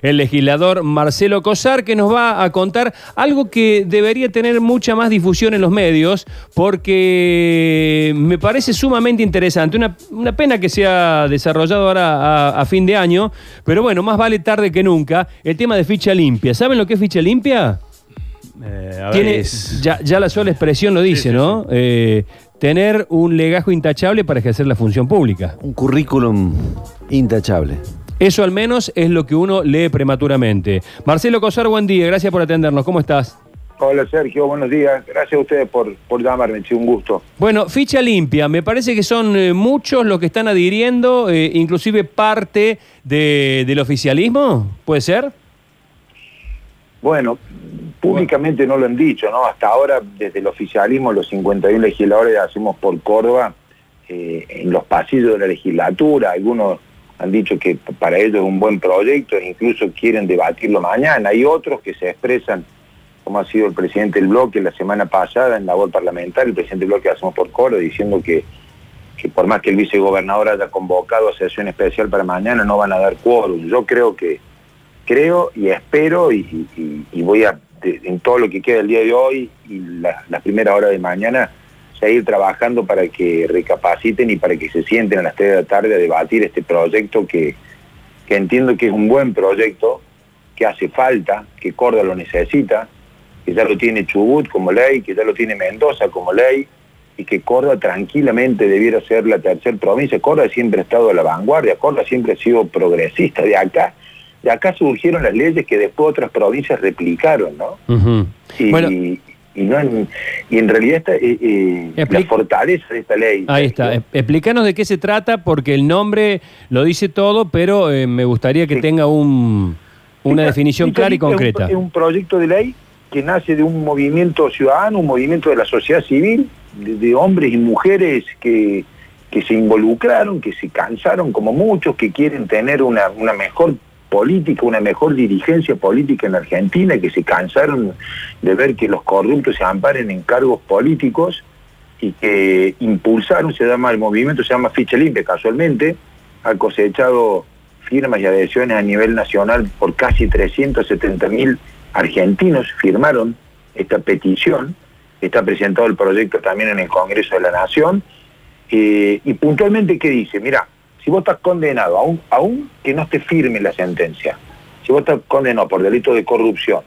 El legislador Marcelo Cosar que nos va a contar algo que debería tener mucha más difusión en los medios porque me parece sumamente interesante. Una, una pena que sea desarrollado ahora a, a fin de año, pero bueno, más vale tarde que nunca. El tema de ficha limpia. ¿Saben lo que es ficha limpia? Eh, a ver, Tiene, es- ya, ya la sola expresión lo dice, sí, ¿no? Eh, tener un legajo intachable para ejercer la función pública. Un currículum intachable. Eso al menos es lo que uno lee prematuramente. Marcelo Cosar, buen día, gracias por atendernos. ¿Cómo estás? Hola Sergio, buenos días. Gracias a ustedes por, por llamarme, sí, un gusto. Bueno, ficha limpia, me parece que son eh, muchos los que están adhiriendo, eh, inclusive parte de- del oficialismo, ¿puede ser? Bueno, públicamente no lo han dicho, ¿no? Hasta ahora, desde el oficialismo, los 51 legisladores hacemos por Córdoba eh, en los pasillos de la legislatura. Algunos han dicho que para ellos es un buen proyecto incluso quieren debatirlo mañana. Hay otros que se expresan, como ha sido el presidente del bloque la semana pasada en la voz parlamentaria, el presidente del bloque hacemos por Córdoba, diciendo que que por más que el vicegobernador haya convocado a sesión especial para mañana, no van a dar quórum. Yo creo que, creo y espero y, voy a, en todo lo que queda el día de hoy y la- las primeras horas de mañana, seguir trabajando para que recapaciten y para que se sienten a las 3 de la tarde a debatir este proyecto que, que entiendo que es un buen proyecto, que hace falta, que Córdoba lo necesita, que ya lo tiene Chubut como ley, que ya lo tiene Mendoza como ley, y que Córdoba tranquilamente debiera ser la tercera provincia. Córdoba siempre ha estado a la vanguardia, Córdoba siempre ha sido progresista. De acá, de acá surgieron las leyes que después otras provincias replicaron, ¿no? Ujú. Y, Bueno, y, no en, y en realidad esta, eh, eh, la fortaleza de esta ley. ahí está. E- Explícanos de qué se trata, porque el nombre lo dice todo, pero eh, me gustaría que Sí. tenga un, una definición clara y Limpia es un- concreta. Es un, proyecto de ley que nace de un movimiento ciudadano, un movimiento de la sociedad civil, de, de hombres y mujeres que, que se involucraron, que se cansaron como muchos, que quieren tener una, una mejor política, una mejor dirigencia política en la Argentina, que se cansaron de ver que los corruptos se amparen en cargos políticos y que impulsaron, se llama el movimiento, se llama Ficha Limpia casualmente, ha cosechado firmas y adhesiones a nivel nacional por casi 370 mil argentinos firmaron esta petición, está presentado el proyecto también en el Congreso de la Nación, eh, y puntualmente ¿qué dice? Mira, si vos estás condenado, aún, que no esté firme la sentencia, si vos estás condenado por delito de corrupción,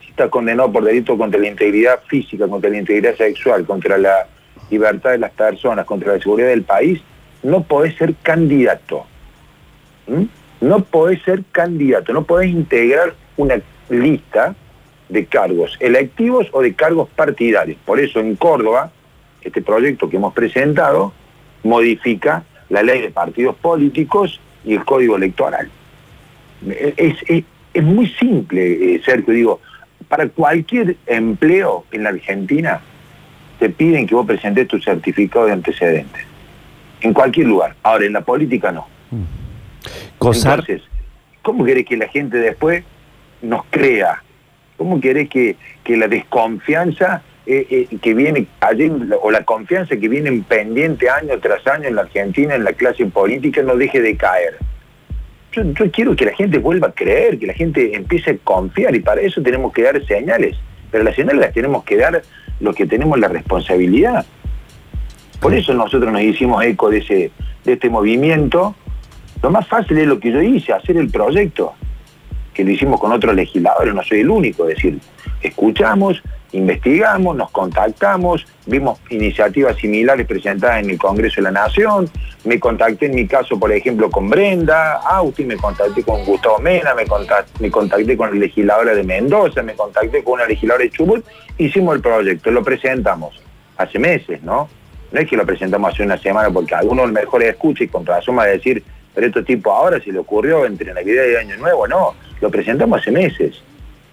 si estás condenado por delito contra la integridad física, contra la integridad sexual, contra la libertad de las personas, contra la seguridad del país, no podés ser candidato. ¿Mm? No podés ser candidato, no podés integrar una lista de cargos electivos o de cargos partidarios. Por eso en Córdoba, este proyecto que hemos presentado modifica la ley de partidos políticos y el código electoral. Es, es- es muy simple, eh, Sergio, digo, para cualquier empleo en la Argentina te piden que vos presentes tu certificado de antecedentes. En cualquier lugar. Ahora, en la política no. Cosar. Entonces, ¿cómo querés que la gente después nos crea? ¿Cómo querés que, que la desconfianza eh, eh, que viene ayer, o la confianza que viene en pendiente año tras año en la Argentina, en la clase política, no deje de caer? Yo, yo quiero que la gente vuelva a creer, que la gente empiece a confiar y para eso tenemos que dar señales. Pero las señales las tenemos que dar los que tenemos la responsabilidad. Por eso nosotros nos hicimos eco de, ese, de este movimiento. Lo más fácil es lo que yo hice, hacer el proyecto, que lo hicimos con otros legisladores, no soy el único, es decir, escuchamos, investigamos, nos contactamos, vimos iniciativas similares presentadas en el Congreso de la Nación, me contacté en mi caso, por ejemplo, con Brenda Auti, me contacté con Gustavo Mena, me contacté, me contacté con la legisladora de Mendoza, me contacté con una legisladora de Chubut, hicimos el proyecto, lo presentamos hace meses, ¿no? No es que lo presentamos hace una semana porque algunos mejor escucha y con razón va a decir, pero este tipo ahora se le ocurrió entre Navidad y Año Nuevo, no, lo presentamos hace meses.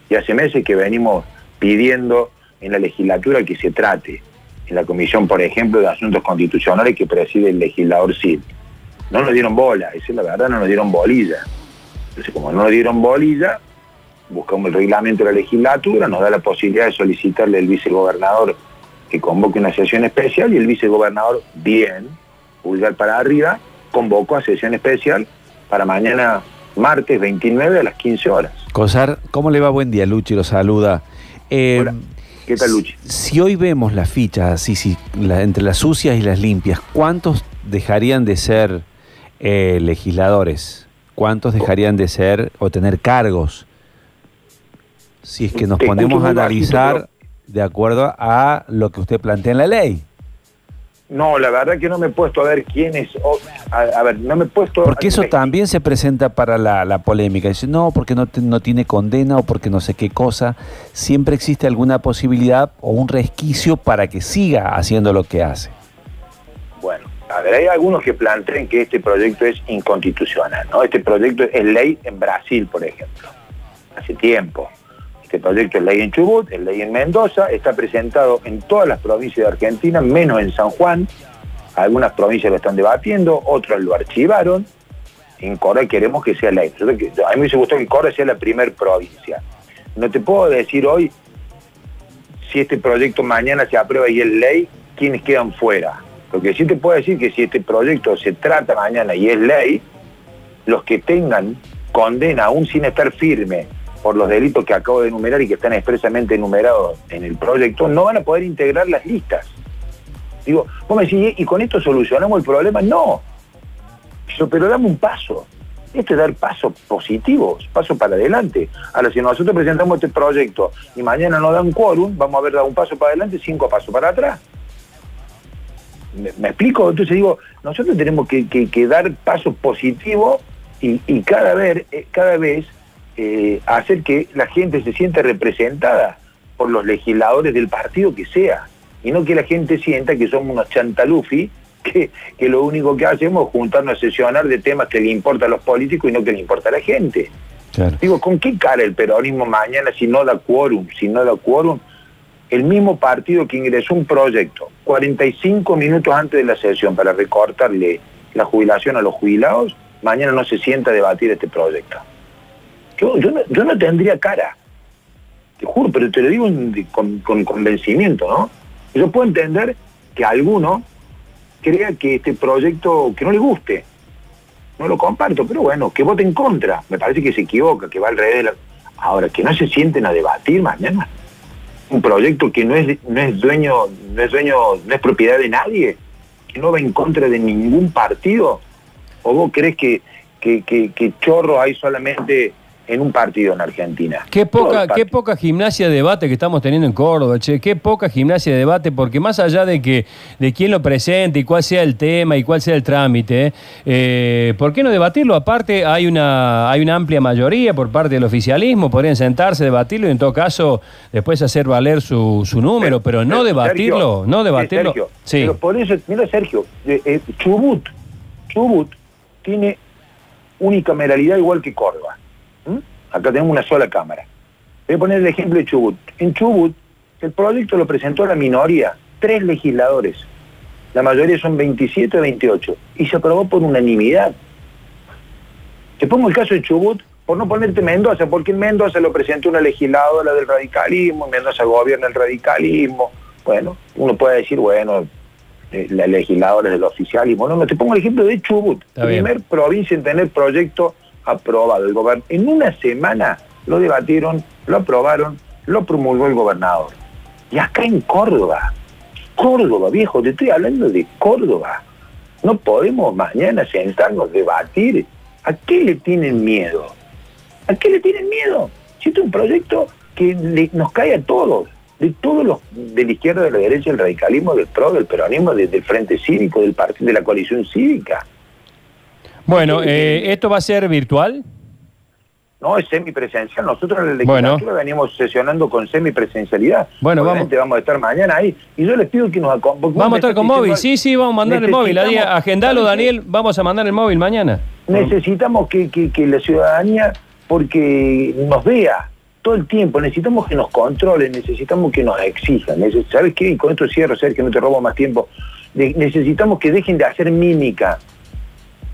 Y hace meses que venimos pidiendo en la legislatura que se trate, en la comisión, por ejemplo, de asuntos constitucionales que preside el legislador Cid. No nos dieron bola, esa es la verdad, no nos dieron bolilla. Entonces, como no nos dieron bolilla, buscamos el reglamento de la legislatura, nos da la posibilidad de solicitarle al vicegobernador que convoque una sesión especial y el vicegobernador, bien, pulgar para arriba, convocó a sesión especial para mañana martes 29 a las 15 horas. Cosar, ¿cómo le va? Buen día, Luchi, lo saluda. Eh, Hola, ¿qué tal, Luchi? Si hoy vemos las fichas así, si, la- entre las sucias y las limpias, ¿cuántos dejarían de ser eh, legisladores? ¿Cuántos dejarían de ser o tener cargos? Si es que nos Te escucho ponemos a analizar de acuerdo a lo que usted plantea en la ley. No, la verdad que no me he puesto a ver quién es. o- a, a ver, no me he puesto. Porque eso también se presenta para la, la polémica. Dice, no, porque no, te- no tiene condena o porque no sé qué cosa. Siempre existe alguna posibilidad o un resquicio para que siga haciendo lo que hace. Bueno, a ver, hay algunos que plantean que este proyecto es inconstitucional, ¿no? Este proyecto es ley en Brasil, por ejemplo, hace tiempo. Este proyecto es ley en Chubut, es ley en Mendoza, está presentado en todas las provincias de Argentina, menos en San Juan. Algunas provincias lo están debatiendo, otras lo archivaron. En Cora queremos que sea ley. Nosotros A mí me gustado que Cora sea la primer provincia. No te puedo decir hoy si este proyecto mañana se aprueba y es ley, quiénes quedan fuera. Lo que sí te puedo decir que si este proyecto se trata mañana y es ley, los que tengan condena aún sin estar firme por los delitos que acabo de enumerar y que están expresamente enumerados en el proyecto, no van a poder integrar las listas. Digo, vos me decís, ¿y con esto solucionamos el problema? No. Pero dame un paso. Esto es dar pasos positivos, pasos para adelante. Ahora, si nosotros presentamos este proyecto y mañana no dan quórum, vamos a haber dado un paso para adelante, cinco pasos para atrás. ¿Me, explico? Entonces digo, nosotros tenemos que, dar pasos positivos y, y cada vez, eh, cada vez eh, hacer que la gente se sienta representada por los legisladores del partido que sea. Y no que la gente sienta que somos unos chantalufi que, que lo único que hacemos es juntarnos a sesionar de temas que le importan a los políticos y no que le importa a la gente. Claro. Digo, ¿con qué cara el peronismo mañana si no da quórum? Si no da quórum, el mismo partido que ingresó un proyecto 45 minutos antes de la sesión para recortarle la jubilación a los jubilados, mañana no se sienta a debatir este proyecto. Yo, yo, no, yo no tendría cara, te juro, pero te lo digo con convencimiento, ¿no? Yo puedo entender que alguno crea que este proyecto, que no le guste, no lo comparto, pero bueno, que vote en contra. Me parece que se equivoca, que va al revés de la... Ahora, que no se sienten a debatir mañana. Un proyecto que no es, no es dueño, no es dueño, no es propiedad de nadie, que no va en contra de ningún partido. ¿O vos crees que, que, que, que chorro hay solamente en un partido en Argentina? Qué poca, qué poca gimnasia de debate que estamos teniendo en Córdoba, che, qué poca gimnasia de debate, porque más allá de que de quién lo presente y cuál sea el tema y cuál sea el trámite, eh, ¿por qué no debatirlo? Aparte, hay una, hay una amplia mayoría por parte del oficialismo, podrían sentarse, debatirlo y en todo caso después hacer valer su, su número, pero, no Sergio, debatirlo, no eh, debatirlo. Sergio, sí. Pero por eso, mira Sergio, eh, eh, Chubut, Chubut tiene unicameralidad igual que Córdoba. ¿M? Acá tenemos una sola cámara. Voy a poner el ejemplo de Chubut. En Chubut, el proyecto lo presentó la minoría, tres legisladores. La mayoría son 27 o 28. Y se aprobó por unanimidad. Te pongo el caso de Chubut, por no ponerte Mendoza, porque en Mendoza lo presentó una legisladora del radicalismo, en Mendoza gobierna el radicalismo. Bueno, uno puede decir, bueno, eh, la legisladora del oficialismo. No, no, te pongo el ejemplo de Chubut, Está bien. primer provincia en tener proyecto aprobado el gobierno. En una semana lo debatieron, lo aprobaron, lo promulgó el gobernador. Y acá en Córdoba, Córdoba, viejo, te estoy hablando de Córdoba. No podemos mañana sentarnos, debatir. ¿A qué le tienen miedo? ¿A qué le tienen miedo? Si este es un proyecto que nos cae a todos, de todos los, de la izquierda, de la derecha, del radicalismo, del PRO, del peronismo, de- del Frente Cívico, del partido, de la coalición cívica. Bueno, eh, ¿esto va a ser virtual? No, es semipresencial. Nosotros en la Bueno. legislatura venimos sesionando con semipresencialidad. Bueno, Obviamente vamos. a estar mañana ahí. Y yo les pido que nos acompañen. Vamos a estar con móvil, sí, sí, vamos a mandar el móvil. Agendalo. Daniel, vamos a mandar el móvil mañana. Necesitamos que, que- que la ciudadanía, porque nos vea todo el tiempo, necesitamos que nos controlen, necesitamos que nos exijan. ¿Sabes qué? Y con esto cierro, Sergio, que no te robo más tiempo. Necesitamos que dejen de hacer mímica.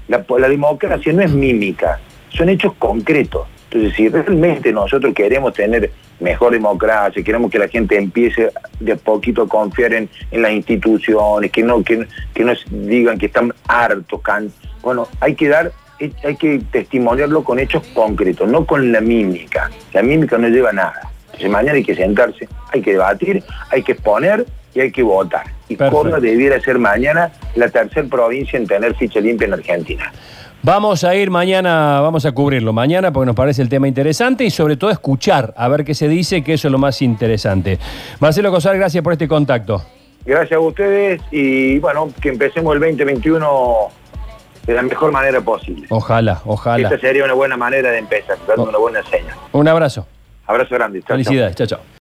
La, la democracia no es mímica, son hechos concretos. Entonces, si realmente nosotros queremos tener mejor democracia, queremos que la gente empiece de poquito a confiar en, en las instituciones, que no, que, que no digan que están hartos, bueno, hay que dar hay que testimoniarlo con hechos concretos, no con la mímica. La mímica no lleva nada. Entonces mañana hay que sentarse, hay que debatir, hay que exponer y hay que votar. Y Perfecto. Córdoba debiera ser mañana la tercera provincia en tener ficha limpia en Argentina. Vamos a ir mañana, vamos a cubrirlo mañana porque nos parece el tema interesante y sobre todo escuchar, a ver qué se dice, que eso es lo más interesante. Marcelo Cosar, gracias por este contacto. Gracias a ustedes y bueno, que empecemos el 2021 de la mejor manera posible. Ojalá, ojalá. Esta sería una buena manera de empezar, dando una buena señal. Un abrazo. Abrazo grande. Chao. Felicidades. Chao, chao.